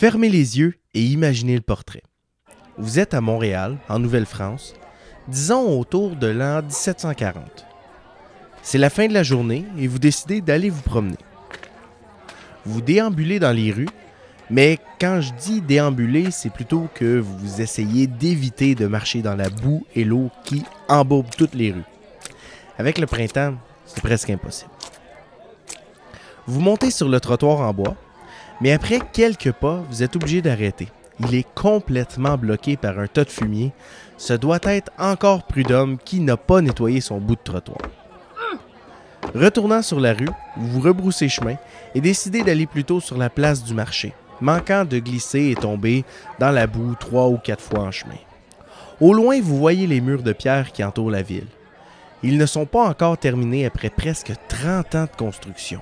Fermez les yeux et imaginez le portrait. Vous êtes à Montréal, en Nouvelle-France, disons autour de l'an 1740. C'est la fin de la journée et vous décidez d'aller vous promener. Vous déambulez dans les rues, mais quand je dis déambuler, c'est plutôt que vous essayez d'éviter de marcher dans la boue et l'eau qui embourbent toutes les rues. Avec le printemps, c'est presque impossible. Vous montez sur le trottoir en bois, mais après quelques pas, vous êtes obligé d'arrêter. Il est complètement bloqué par un tas de fumier. Ce doit être encore prud'homme qui n'a pas nettoyé son bout de trottoir. Retournant sur la rue, vous rebroussez chemin et décidez d'aller plutôt sur la place du marché, manquant de glisser et tomber dans la boue trois ou quatre fois en chemin. Au loin, vous voyez les murs de pierre qui entourent la ville. Ils ne sont pas encore terminés après presque 30 ans de construction.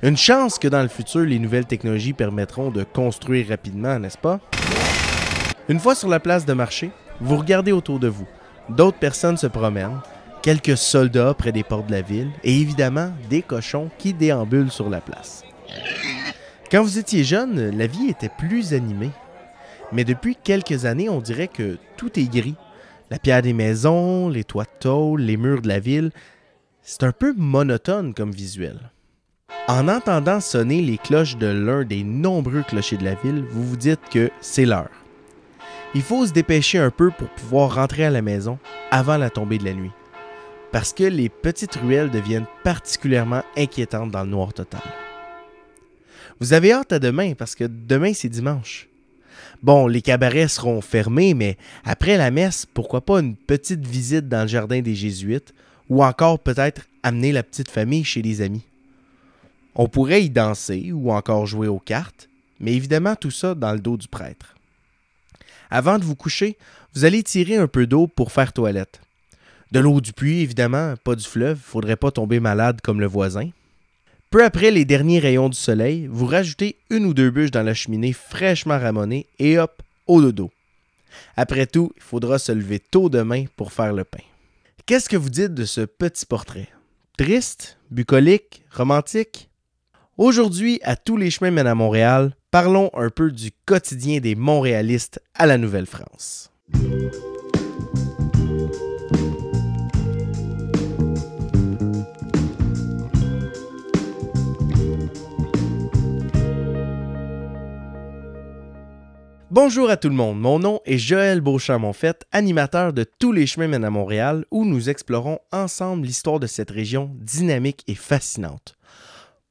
Une chance que dans le futur, les nouvelles technologies permettront de construire rapidement, n'est-ce pas? Une fois sur la place de marché, vous regardez autour de vous. D'autres personnes se promènent, quelques soldats près des portes de la ville et évidemment des cochons qui déambulent sur la place. Quand vous étiez jeune, la vie était plus animée. Mais depuis quelques années, on dirait que tout est gris. La pierre des maisons, les toits de tôle, les murs de la ville, c'est un peu monotone comme visuel. En entendant sonner les cloches de l'un des nombreux clochers de la ville, vous vous dites que c'est l'heure. Il faut se dépêcher un peu pour pouvoir rentrer à la maison avant la tombée de la nuit. Parce que les petites ruelles deviennent particulièrement inquiétantes dans le noir total. Vous avez hâte à demain parce que demain c'est dimanche. Bon, les cabarets seront fermés, mais après la messe, pourquoi pas une petite visite dans le jardin des Jésuites ou encore peut-être amener la petite famille chez les amis. On pourrait y danser ou encore jouer aux cartes, mais évidemment tout ça dans le dos du prêtre. Avant de vous coucher, vous allez tirer un peu d'eau pour faire toilette. De l'eau du puits, évidemment, pas du fleuve, faudrait pas tomber malade comme le voisin. Peu après les derniers rayons du soleil, vous rajoutez une ou deux bûches dans la cheminée fraîchement ramonée et hop, au dodo. Après tout, il faudra se lever tôt demain pour faire le pain. Qu'est-ce que vous dites de ce petit portrait? Triste? Bucolique? Romantique? Aujourd'hui, à tous les chemins mènent à Montréal, parlons un peu du quotidien des Montréalistes à la Nouvelle-France. Bonjour à tout le monde, mon nom est Joël Beauchamp-Monfette, animateur de Tous les chemins mènent à Montréal, où nous explorons ensemble l'histoire de cette région dynamique et fascinante.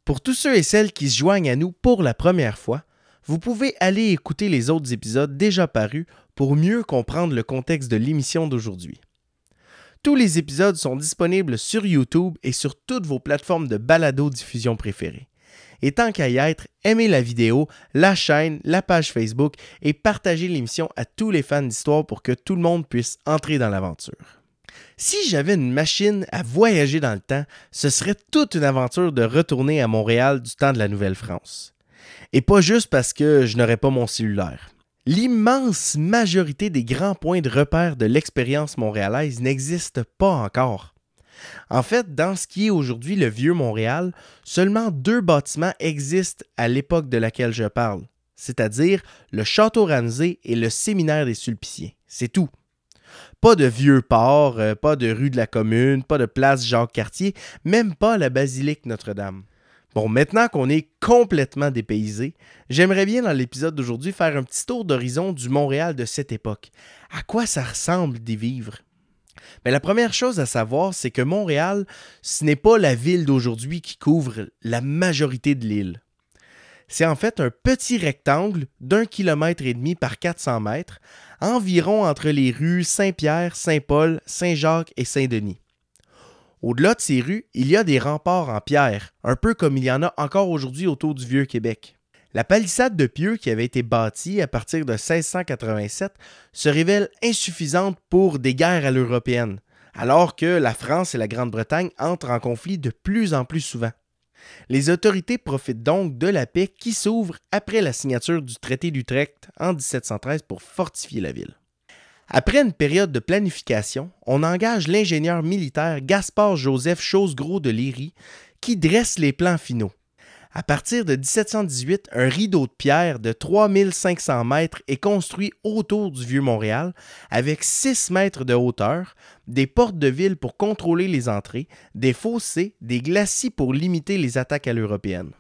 Pour tous ceux et celles qui se joignent à nous pour la première fois, vous pouvez aller écouter les autres épisodes déjà parus pour mieux comprendre le contexte de l'émission d'aujourd'hui. Tous les épisodes sont disponibles sur YouTube et sur toutes vos plateformes de balado-diffusion préférées. Et tant qu'à y être, aimez la vidéo, la chaîne, la page Facebook et partagez l'émission à tous les fans d'histoire pour que tout le monde puisse entrer dans l'aventure. Si j'avais une machine à voyager dans le temps, ce serait toute une aventure de retourner à Montréal du temps de la Nouvelle-France. Et pas juste parce que je n'aurais pas mon cellulaire. L'immense majorité des grands points de repère de l'expérience montréalaise n'existent pas encore. En fait, dans ce qui est aujourd'hui le vieux Montréal, seulement deux bâtiments existent à l'époque de laquelle je parle, c'est-à-dire le Château Ramsay et le Séminaire des Sulpiciens. C'est tout. Pas de vieux port, euh, pas de rue de la Commune, pas de place Jacques-Cartier, même pas la basilique Notre-Dame. Bon, maintenant qu'on est complètement dépaysé, j'aimerais bien dans l'épisode d'aujourd'hui faire un petit tour d'horizon du Montréal de cette époque. À quoi ça ressemble d'y vivre? Mais la première chose à savoir, c'est que Montréal, ce n'est pas la ville d'aujourd'hui qui couvre la majorité de l'île. C'est en fait un petit rectangle d'un kilomètre et demi par 400 mètres, environ entre les rues Saint-Pierre, Saint-Paul, Saint-Jacques et Saint-Denis. Au-delà de ces rues, il y a des remparts en pierre, un peu comme il y en a encore aujourd'hui autour du Vieux-Québec. La palissade de Pieux qui avait été bâtie à partir de 1687 se révèle insuffisante pour des guerres à l'européenne, alors que la France et la Grande-Bretagne entrent en conflit de plus en plus souvent. Les autorités profitent donc de la paix qui s'ouvre après la signature du traité d'Utrecht en 1713 pour fortifier la ville. Après une période de planification, on engage l'ingénieur militaire Gaspard Joseph Chosegros de Léry qui dresse les plans finaux. À partir de 1718, un rideau de pierre de 3500 mètres est construit autour du vieux Montréal avec 6 mètres de hauteur, des portes de ville pour contrôler les entrées, des fossés, des glacis pour limiter les attaques à l'européenne.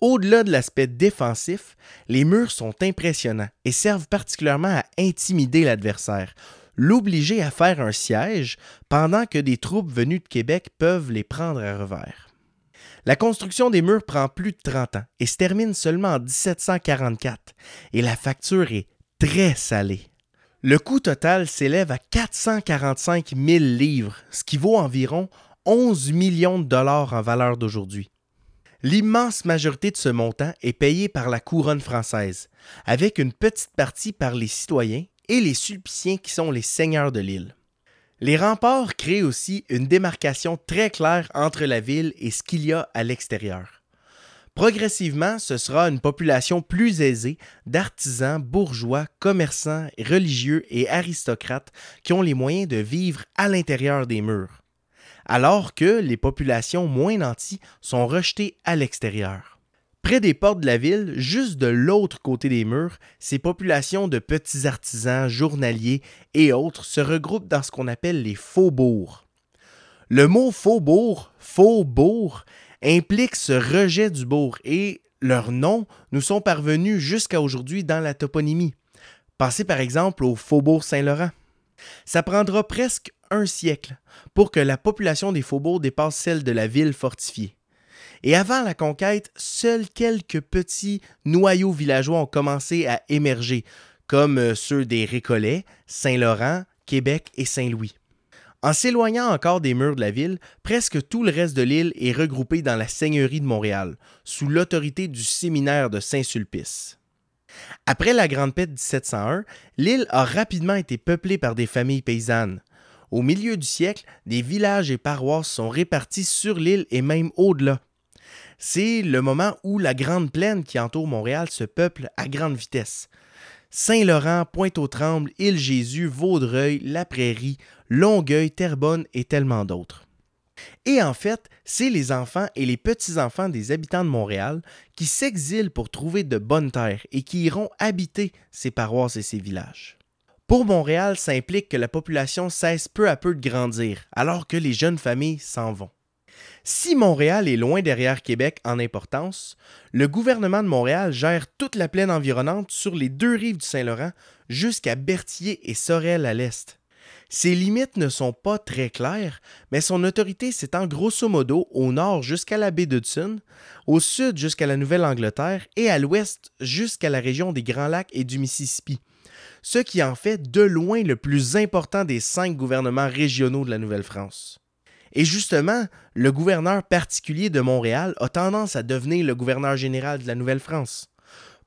Au-delà de l'aspect défensif, les murs sont impressionnants et servent particulièrement à intimider l'adversaire, l'obliger à faire un siège pendant que des troupes venues de Québec peuvent les prendre à revers. La construction des murs prend plus de 30 ans et se termine seulement en 1744, et la facture est très salée. Le coût total s'élève à 445 000 livres, ce qui vaut environ 11 millions de dollars en valeur d'aujourd'hui. L'immense majorité de ce montant est payée par la couronne française, avec une petite partie par les citoyens et les Sulpiciens qui sont les seigneurs de l'île. Les remparts créent aussi une démarcation très claire entre la ville et ce qu'il y a à l'extérieur. Progressivement, ce sera une population plus aisée d'artisans, bourgeois, commerçants, religieux et aristocrates qui ont les moyens de vivre à l'intérieur des murs, alors que les populations moins nanties sont rejetées à l'extérieur. Près des portes de la ville, juste de l'autre côté des murs, ces populations de petits artisans, journaliers et autres se regroupent dans ce qu'on appelle les faubourgs. Le mot faubourg, faubourg, implique ce rejet du bourg et leurs noms nous sont parvenus jusqu'à aujourd'hui dans la toponymie. Pensez par exemple au faubourg Saint-Laurent. Ça prendra presque un siècle pour que la population des faubourgs dépasse celle de la ville fortifiée. Et avant la conquête, seuls quelques petits noyaux villageois ont commencé à émerger, comme euh, ceux des Récollets, Saint-Laurent, Québec et Saint-Louis. En s'éloignant encore des murs de la ville, presque tout le reste de l'île est regroupé dans la Seigneurie de Montréal, sous l'autorité du séminaire de Saint-Sulpice. Après la Grande Paix de 1701, l'île a rapidement été peuplée par des familles paysannes. Au milieu du siècle, des villages et paroisses sont répartis sur l'île et même au-delà c'est le moment où la grande plaine qui entoure Montréal se peuple à grande vitesse. Saint-Laurent, Pointe-aux-Trembles, Île-Jésus, Vaudreuil, La Prairie, Longueuil, Terrebonne et tellement d'autres. Et en fait, c'est les enfants et les petits-enfants des habitants de Montréal qui s'exilent pour trouver de bonnes terres et qui iront habiter ces paroisses et ces villages. Pour Montréal, ça implique que la population cesse peu à peu de grandir, alors que les jeunes familles s'en vont. Si Montréal est loin derrière Québec en importance, le gouvernement de Montréal gère toute la plaine environnante sur les deux rives du Saint-Laurent jusqu'à Berthier et Sorel à l'est. Ses limites ne sont pas très claires, mais son autorité s'étend grosso modo au nord jusqu'à la baie d'Hudson, au sud jusqu'à la Nouvelle-Angleterre et à l'ouest jusqu'à la région des Grands Lacs et du Mississippi, ce qui en fait de loin le plus important des cinq gouvernements régionaux de la Nouvelle-France. Et justement, le gouverneur particulier de Montréal a tendance à devenir le gouverneur général de la Nouvelle-France.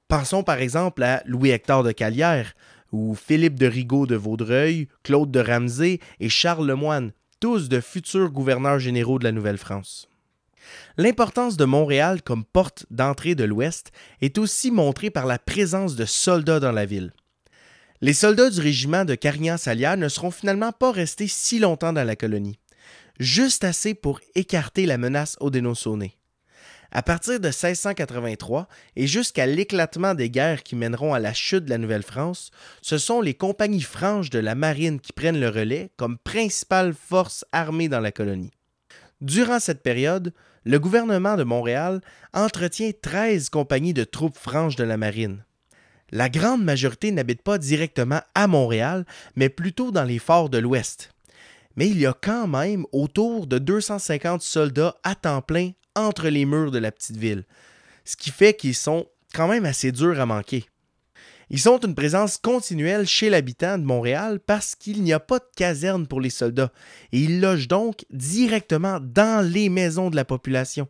Pensons par exemple à Louis-Hector de Calière, ou Philippe de Rigaud de Vaudreuil, Claude de Ramsay et Charles Lemoine, tous de futurs gouverneurs généraux de la Nouvelle-France. L'importance de Montréal comme porte d'entrée de l'Ouest est aussi montrée par la présence de soldats dans la ville. Les soldats du régiment de Carignan-Salière ne seront finalement pas restés si longtemps dans la colonie juste assez pour écarter la menace Haudenosaunee. À partir de 1683 et jusqu'à l'éclatement des guerres qui mèneront à la chute de la Nouvelle-France, ce sont les compagnies franches de la marine qui prennent le relais comme principale force armée dans la colonie. Durant cette période, le gouvernement de Montréal entretient 13 compagnies de troupes franches de la marine. La grande majorité n'habite pas directement à Montréal, mais plutôt dans les forts de l'Ouest mais il y a quand même autour de 250 soldats à temps plein entre les murs de la petite ville, ce qui fait qu'ils sont quand même assez durs à manquer. Ils sont une présence continuelle chez l'habitant de Montréal parce qu'il n'y a pas de caserne pour les soldats et ils logent donc directement dans les maisons de la population.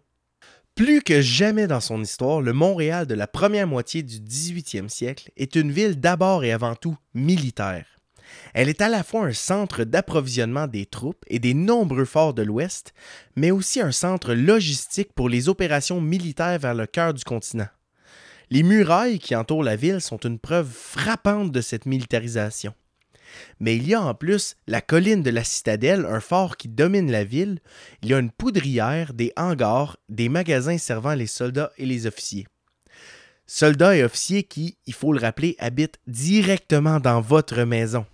Plus que jamais dans son histoire, le Montréal de la première moitié du 18e siècle est une ville d'abord et avant tout militaire. Elle est à la fois un centre d'approvisionnement des troupes et des nombreux forts de l'Ouest, mais aussi un centre logistique pour les opérations militaires vers le cœur du continent. Les murailles qui entourent la ville sont une preuve frappante de cette militarisation. Mais il y a en plus la colline de la citadelle, un fort qui domine la ville, il y a une poudrière, des hangars, des magasins servant les soldats et les officiers. Soldats et officiers qui, il faut le rappeler, habitent directement dans votre maison.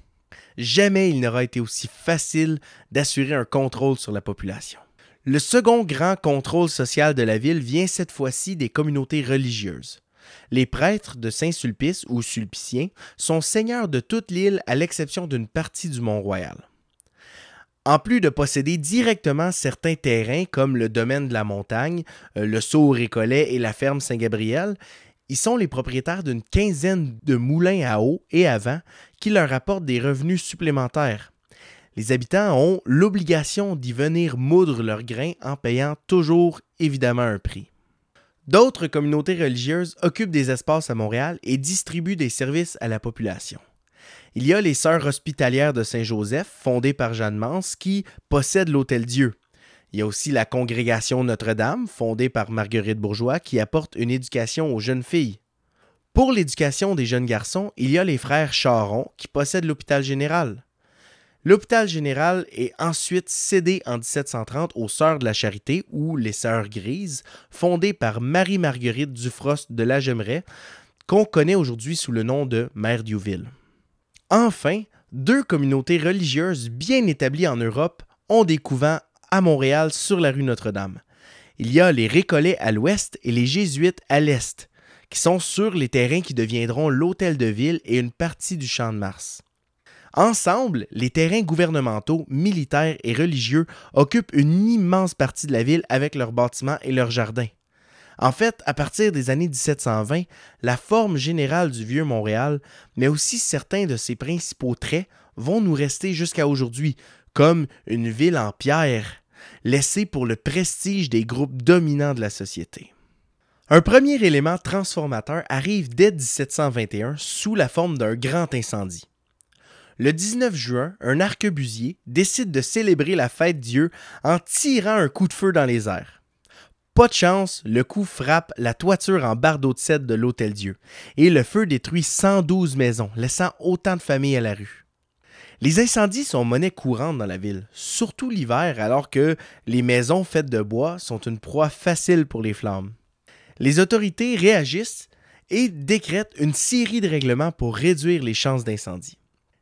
Jamais il n'aura été aussi facile d'assurer un contrôle sur la population. Le second grand contrôle social de la ville vient cette fois-ci des communautés religieuses. Les prêtres de Saint-Sulpice ou Sulpiciens sont seigneurs de toute l'île à l'exception d'une partie du Mont-Royal. En plus de posséder directement certains terrains comme le domaine de la montagne, euh, le saut récollet et la ferme Saint-Gabriel, ils sont les propriétaires d'une quinzaine de moulins à eau et à vent qui leur apportent des revenus supplémentaires. Les habitants ont l'obligation d'y venir moudre leurs grains en payant toujours évidemment un prix. D'autres communautés religieuses occupent des espaces à Montréal et distribuent des services à la population. Il y a les Sœurs hospitalières de Saint-Joseph, fondées par Jeanne Mance, qui possèdent l'Hôtel Dieu. Il y a aussi la Congrégation Notre-Dame, fondée par Marguerite Bourgeois, qui apporte une éducation aux jeunes filles. Pour l'éducation des jeunes garçons, il y a les frères Charon, qui possèdent l'hôpital général. L'hôpital général est ensuite cédé en 1730 aux Sœurs de la Charité ou les Sœurs Grises, fondées par Marie-Marguerite Dufrost de la Gemeraie, qu'on connaît aujourd'hui sous le nom de Mère Diouville. Enfin, deux communautés religieuses bien établies en Europe ont des couvents à Montréal sur la rue Notre-Dame. Il y a les Récollets à l'ouest et les Jésuites à l'est, qui sont sur les terrains qui deviendront l'Hôtel de Ville et une partie du Champ de Mars. Ensemble, les terrains gouvernementaux, militaires et religieux occupent une immense partie de la ville avec leurs bâtiments et leurs jardins. En fait, à partir des années 1720, la forme générale du vieux Montréal, mais aussi certains de ses principaux traits, vont nous rester jusqu'à aujourd'hui, comme une ville en pierre, laissée pour le prestige des groupes dominants de la société. Un premier élément transformateur arrive dès 1721 sous la forme d'un grand incendie le 19 juin, un arquebusier décide de célébrer la fête Dieu en tirant un coup de feu dans les airs. Pas de chance, le coup frappe la toiture en bardeau de cèdre de l'Hôtel Dieu, et le feu détruit 112 maisons, laissant autant de familles à la rue. Les incendies sont monnaie courante dans la ville, surtout l'hiver alors que les maisons faites de bois sont une proie facile pour les flammes. Les autorités réagissent et décrètent une série de règlements pour réduire les chances d'incendie.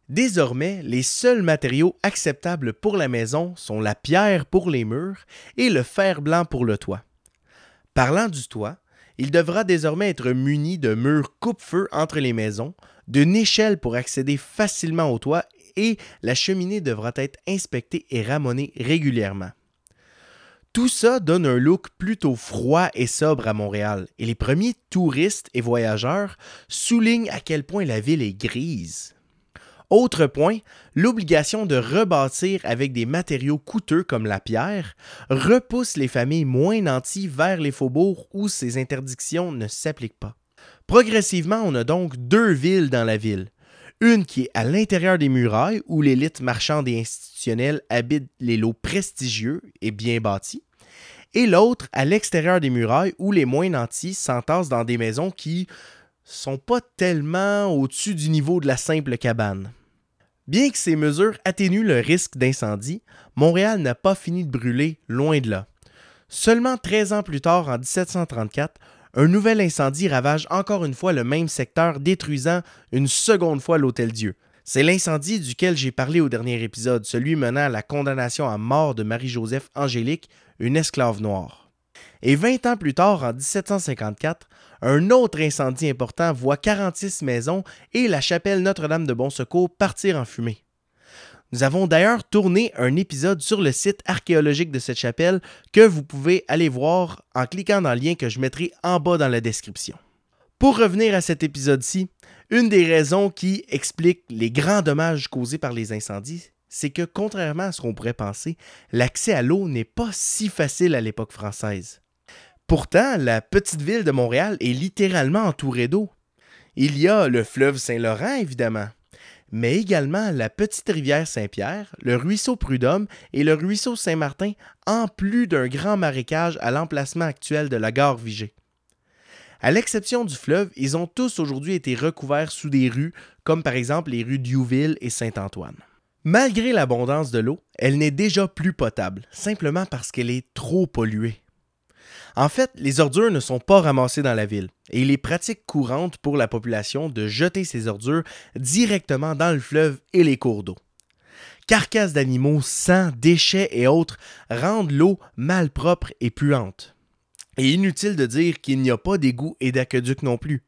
Désormais, les seuls matériaux acceptables pour la maison sont la pierre pour les murs et le fer blanc pour le toit. Parlant du toit, il devra désormais être muni de murs coupe-feu entre les maisons, d'une échelle pour accéder facilement au toit et la cheminée devra être inspectée et ramonée régulièrement. Tout ça donne un look plutôt froid et sobre à Montréal, et les premiers touristes et voyageurs soulignent à quel point la ville est grise. Autre point, l'obligation de rebâtir avec des matériaux coûteux comme la pierre repousse les familles moins nanties vers les faubourgs où ces interdictions ne s'appliquent pas. Progressivement, on a donc deux villes dans la ville. Une qui est à l'intérieur des murailles où l'élite marchande et institutionnelle habite les lots prestigieux et bien bâtis, et l'autre à l'extérieur des murailles où les moins nantis s'entassent dans des maisons qui sont pas tellement au-dessus du niveau de la simple cabane. Bien que ces mesures atténuent le risque d'incendie, Montréal n'a pas fini de brûler, loin de là. Seulement 13 ans plus tard, en 1734, un nouvel incendie ravage encore une fois le même secteur, détruisant une seconde fois l'Hôtel Dieu. C'est l'incendie duquel j'ai parlé au dernier épisode, celui menant à la condamnation à mort de Marie-Joseph Angélique, une esclave noire. Et 20 ans plus tard, en 1754, un autre incendie important voit 46 maisons et la chapelle Notre-Dame de Bon Secours partir en fumée. Nous avons d'ailleurs tourné un épisode sur le site archéologique de cette chapelle que vous pouvez aller voir en cliquant dans le lien que je mettrai en bas dans la description. Pour revenir à cet épisode-ci, une des raisons qui explique les grands dommages causés par les incendies, c'est que contrairement à ce qu'on pourrait penser, l'accès à l'eau n'est pas si facile à l'époque française. Pourtant, la petite ville de Montréal est littéralement entourée d'eau. Il y a le fleuve Saint-Laurent, évidemment, mais également la petite rivière Saint-Pierre, le ruisseau Prud'homme et le ruisseau Saint-Martin, en plus d'un grand marécage à l'emplacement actuel de la gare Vigée. À l'exception du fleuve, ils ont tous aujourd'hui été recouverts sous des rues, comme par exemple les rues d'Youville et Saint-Antoine. Malgré l'abondance de l'eau, elle n'est déjà plus potable, simplement parce qu'elle est trop polluée. En fait, les ordures ne sont pas ramassées dans la ville, et il est pratique courante pour la population de jeter ces ordures directement dans le fleuve et les cours d'eau. Carcasses d'animaux, sang, déchets et autres rendent l'eau malpropre et puante. Et inutile de dire qu'il n'y a pas d'égouts et d'aqueducs non plus.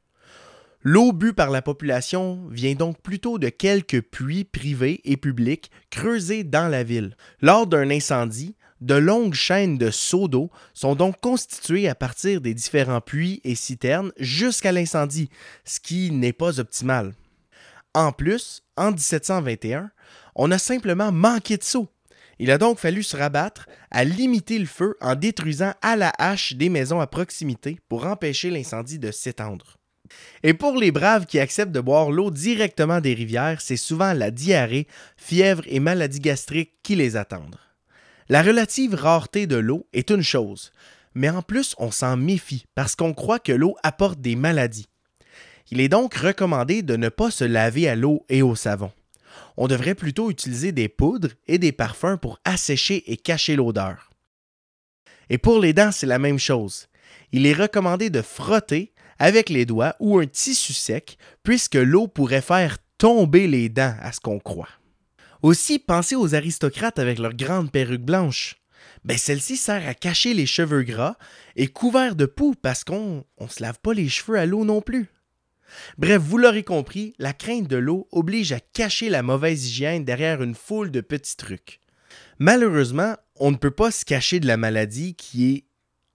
L'eau bue par la population vient donc plutôt de quelques puits privés et publics creusés dans la ville. Lors d'un incendie, de longues chaînes de seaux d'eau sont donc constituées à partir des différents puits et citernes jusqu'à l'incendie, ce qui n'est pas optimal. En plus, en 1721, on a simplement manqué de seaux. Il a donc fallu se rabattre à limiter le feu en détruisant à la hache des maisons à proximité pour empêcher l'incendie de s'étendre. Et pour les braves qui acceptent de boire l'eau directement des rivières, c'est souvent la diarrhée, fièvre et maladie gastrique qui les attendent. La relative rareté de l'eau est une chose, mais en plus on s'en méfie parce qu'on croit que l'eau apporte des maladies. Il est donc recommandé de ne pas se laver à l'eau et au savon. On devrait plutôt utiliser des poudres et des parfums pour assécher et cacher l'odeur. Et pour les dents, c'est la même chose. Il est recommandé de frotter avec les doigts ou un tissu sec, puisque l'eau pourrait faire tomber les dents à ce qu'on croit. Aussi, pensez aux aristocrates avec leurs grandes perruques blanches. Ben, celle-ci sert à cacher les cheveux gras et couverts de poux parce qu'on ne se lave pas les cheveux à l'eau non plus. Bref, vous l'aurez compris, la crainte de l'eau oblige à cacher la mauvaise hygiène derrière une foule de petits trucs. Malheureusement, on ne peut pas se cacher de la maladie qui est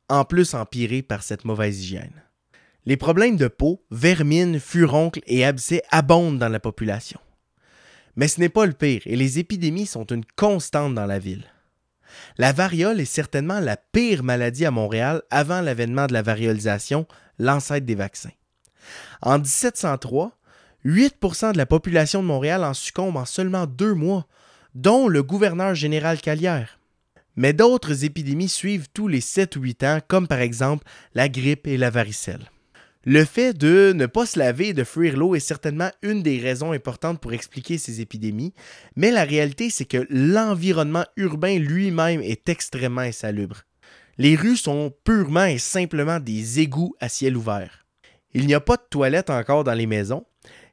en plus empirée par cette mauvaise hygiène. Les problèmes de peau, vermine, furoncles et abcès abondent dans la population. Mais ce n'est pas le pire et les épidémies sont une constante dans la ville. La variole est certainement la pire maladie à Montréal avant l'avènement de la variolisation, l'ancêtre des vaccins. En 1703, 8% de la population de Montréal en succombe en seulement deux mois, dont le gouverneur général Calière. Mais d'autres épidémies suivent tous les 7 ou 8 ans, comme par exemple la grippe et la varicelle. Le fait de ne pas se laver et de fuir l'eau est certainement une des raisons importantes pour expliquer ces épidémies, mais la réalité c'est que l'environnement urbain lui-même est extrêmement insalubre. Les rues sont purement et simplement des égouts à ciel ouvert. Il n'y a pas de toilettes encore dans les maisons,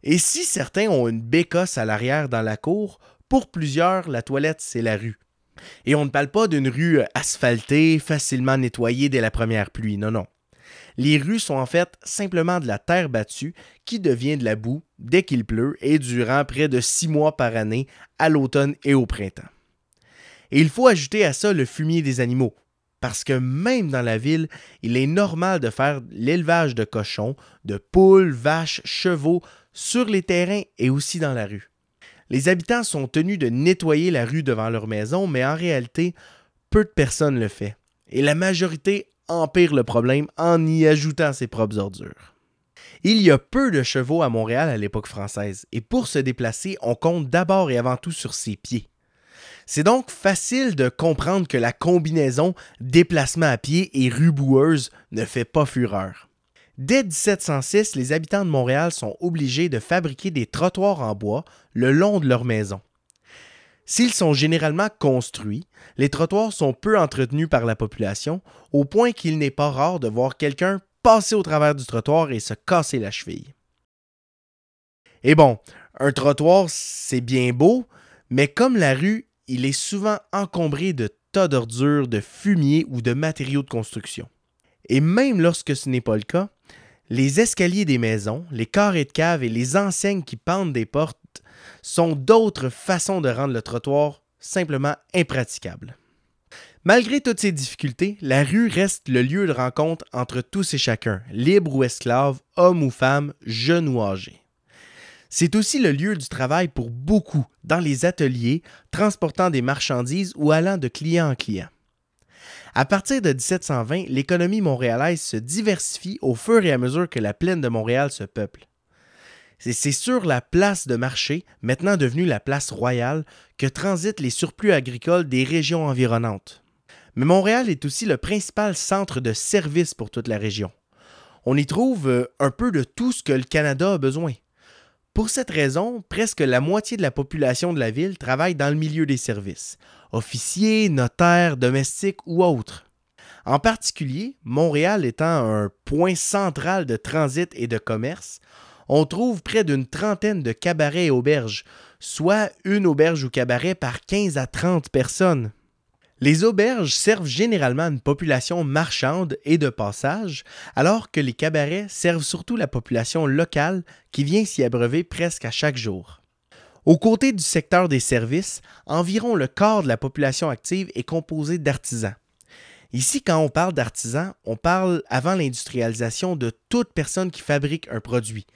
et si certains ont une bécosse à l'arrière dans la cour, pour plusieurs, la toilette, c'est la rue. Et on ne parle pas d'une rue asphaltée, facilement nettoyée dès la première pluie, non, non. Les rues sont en fait simplement de la terre battue qui devient de la boue dès qu'il pleut et durant près de six mois par année à l'automne et au printemps. Et il faut ajouter à ça le fumier des animaux, parce que même dans la ville, il est normal de faire l'élevage de cochons, de poules, vaches, chevaux sur les terrains et aussi dans la rue. Les habitants sont tenus de nettoyer la rue devant leur maison, mais en réalité, peu de personnes le font. Et la majorité empire le problème en y ajoutant ses propres ordures. Il y a peu de chevaux à Montréal à l'époque française, et pour se déplacer, on compte d'abord et avant tout sur ses pieds. C'est donc facile de comprendre que la combinaison déplacement à pied et rue boueuse ne fait pas fureur. Dès 1706, les habitants de Montréal sont obligés de fabriquer des trottoirs en bois le long de leur maison. S'ils sont généralement construits, les trottoirs sont peu entretenus par la population, au point qu'il n'est pas rare de voir quelqu'un passer au travers du trottoir et se casser la cheville. Et bon, un trottoir, c'est bien beau, mais comme la rue, il est souvent encombré de tas d'ordures, de fumier ou de matériaux de construction. Et même lorsque ce n'est pas le cas, les escaliers des maisons, les carrés de cave et les enseignes qui pendent des portes sont d'autres façons de rendre le trottoir simplement impraticable. Malgré toutes ces difficultés, la rue reste le lieu de rencontre entre tous et chacun, libres ou esclaves, hommes ou femmes, jeunes ou âgés. C'est aussi le lieu du travail pour beaucoup dans les ateliers, transportant des marchandises ou allant de client en client. À partir de 1720, l'économie montréalaise se diversifie au fur et à mesure que la plaine de Montréal se peuple. C'est sur la place de marché, maintenant devenue la place royale, que transitent les surplus agricoles des régions environnantes. Mais Montréal est aussi le principal centre de service pour toute la région. On y trouve euh, un peu de tout ce que le Canada a besoin. Pour cette raison, presque la moitié de la population de la ville travaille dans le milieu des services, officiers, notaires, domestiques ou autres. En particulier, Montréal étant un point central de transit et de commerce, on trouve près d'une trentaine de cabarets et auberges, soit une auberge ou cabaret par 15 à 30 personnes. Les auberges servent généralement une population marchande et de passage, alors que les cabarets servent surtout la population locale qui vient s'y abreuver presque à chaque jour. Aux côtés du secteur des services, environ le quart de la population active est composé d'artisans. Ici, quand on parle d'artisans, on parle avant l'industrialisation de toute personne qui fabrique un produit,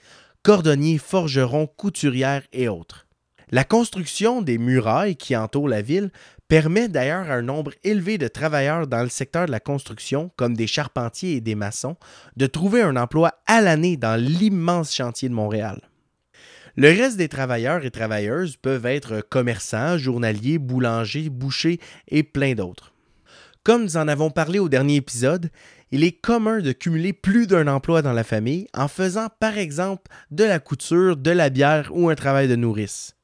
cordonniers, forgerons, couturières et autres. La construction des murailles qui entourent la ville permet d'ailleurs à un nombre élevé de travailleurs dans le secteur de la construction, comme des charpentiers et des maçons, de trouver un emploi à l'année dans l'immense chantier de Montréal. Le reste des travailleurs et travailleuses peuvent être commerçants, journaliers, boulangers, bouchers et plein d'autres. Comme nous en avons parlé au dernier épisode, il est commun de cumuler plus d'un emploi dans la famille en faisant par exemple de la couture, de la bière ou un travail de nourrice.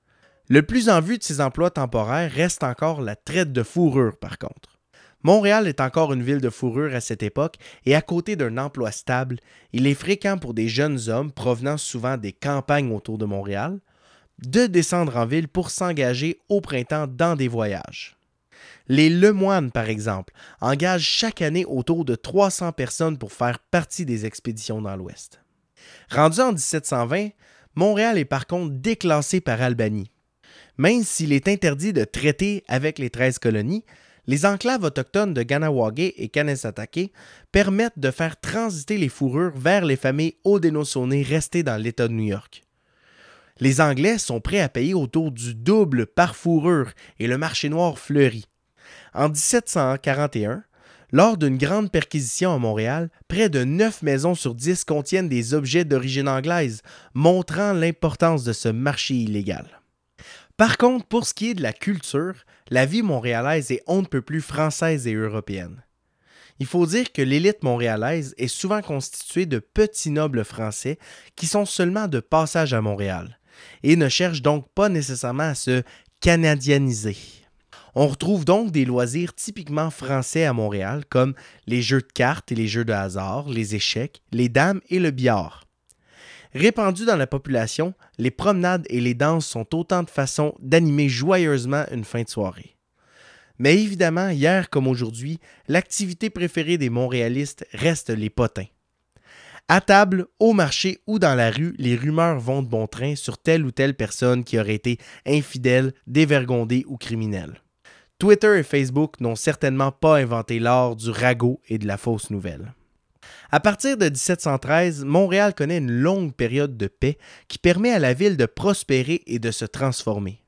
Le plus en vue de ces emplois temporaires reste encore la traite de fourrure, par contre. Montréal est encore une ville de fourrure à cette époque et à côté d'un emploi stable, il est fréquent pour des jeunes hommes provenant souvent des campagnes autour de Montréal de descendre en ville pour s'engager au printemps dans des voyages. Les Lemoines, par exemple, engagent chaque année autour de 300 personnes pour faire partie des expéditions dans l'Ouest. Rendu en 1720, Montréal est par contre déclassé par Albanie. Même s'il est interdit de traiter avec les 13 colonies, les enclaves autochtones de Ganawagé et Kanesatake permettent de faire transiter les fourrures vers les familles Haudenosaunee restées dans l'État de New York. Les Anglais sont prêts à payer autour du double par fourrure et le marché noir fleurit. En 1741, lors d'une grande perquisition à Montréal, près de 9 maisons sur 10 contiennent des objets d'origine anglaise, montrant l'importance de ce marché illégal. Par contre, pour ce qui est de la culture, la vie montréalaise est on ne peut plus française et européenne. Il faut dire que l'élite montréalaise est souvent constituée de petits nobles français qui sont seulement de passage à Montréal et ne cherchent donc pas nécessairement à se canadianiser. On retrouve donc des loisirs typiquement français à Montréal comme les jeux de cartes et les jeux de hasard, les échecs, les dames et le billard. Répandus dans la population, les promenades et les danses sont autant de façons d'animer joyeusement une fin de soirée. Mais évidemment, hier comme aujourd'hui, l'activité préférée des Montréalistes reste les potins. À table, au marché ou dans la rue, les rumeurs vont de bon train sur telle ou telle personne qui aurait été infidèle, dévergondée ou criminelle. Twitter et Facebook n'ont certainement pas inventé l'art du ragot et de la fausse nouvelle. À partir de 1713, Montréal connaît une longue période de paix qui permet à la ville de prospérer et de se transformer.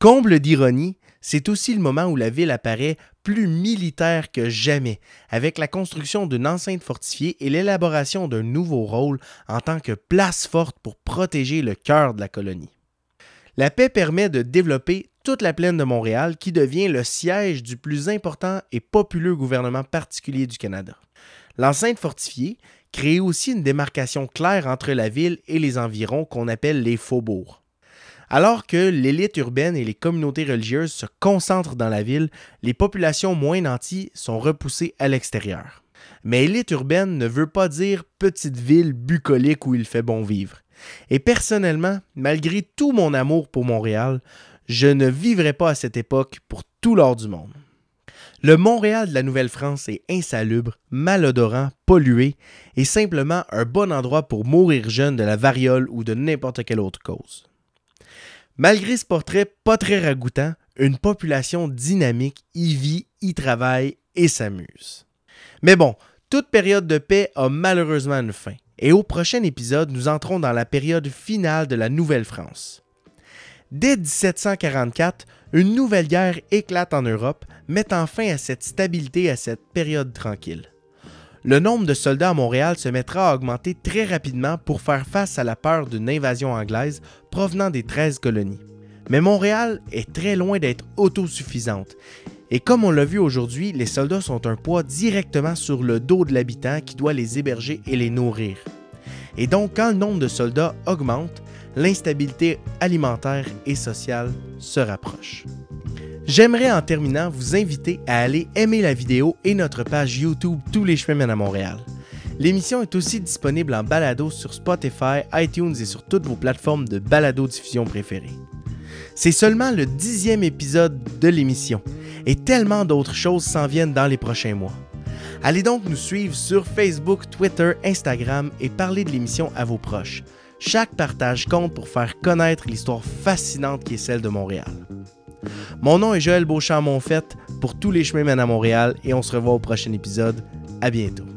Comble d'ironie, c'est aussi le moment où la ville apparaît plus militaire que jamais, avec la construction d'une enceinte fortifiée et l'élaboration d'un nouveau rôle en tant que place forte pour protéger le cœur de la colonie. La paix permet de développer toute la plaine de Montréal qui devient le siège du plus important et populeux gouvernement particulier du Canada. L'enceinte fortifiée crée aussi une démarcation claire entre la ville et les environs qu'on appelle les faubourgs. Alors que l'élite urbaine et les communautés religieuses se concentrent dans la ville, les populations moins nanties sont repoussées à l'extérieur. Mais élite urbaine ne veut pas dire petite ville bucolique où il fait bon vivre. Et personnellement, malgré tout mon amour pour Montréal, je ne vivrai pas à cette époque pour tout l'or du monde. Le Montréal de la Nouvelle-France est insalubre, malodorant, pollué et simplement un bon endroit pour mourir jeune de la variole ou de n'importe quelle autre cause. Malgré ce portrait pas très ragoûtant, une population dynamique y vit, y travaille et s'amuse. Mais bon, toute période de paix a malheureusement une fin, et au prochain épisode, nous entrons dans la période finale de la Nouvelle-France. Dès 1744, une nouvelle guerre éclate en Europe, mettant fin à cette stabilité à cette période tranquille. Le nombre de soldats à Montréal se mettra à augmenter très rapidement pour faire face à la peur d'une invasion anglaise provenant des 13 colonies. Mais Montréal est très loin d'être autosuffisante Et comme on l'a vu aujourd'hui, les soldats sont un poids directement sur le dos de l'habitant qui doit les héberger et les nourrir. Et donc, quand le nombre de soldats augmente, l'instabilité alimentaire et sociale se rapproche. J'aimerais en terminant vous inviter à aller aimer la vidéo et notre page YouTube Tous les chemins mènent à Montréal. L'émission est aussi disponible en balado sur Spotify, iTunes et sur toutes vos plateformes de balado-diffusion préférées. C'est seulement le dixième épisode de l'émission et tellement d'autres choses s'en viennent dans les prochains mois. Allez donc nous suivre sur Facebook, Twitter, Instagram et parler de l'émission à vos proches. Chaque partage compte pour faire connaître l'histoire fascinante qui est celle de Montréal. Mon nom est Joël Beauchamp-Monfette pour tous les chemins mènent à Montréal et on se revoit au prochain épisode. À bientôt.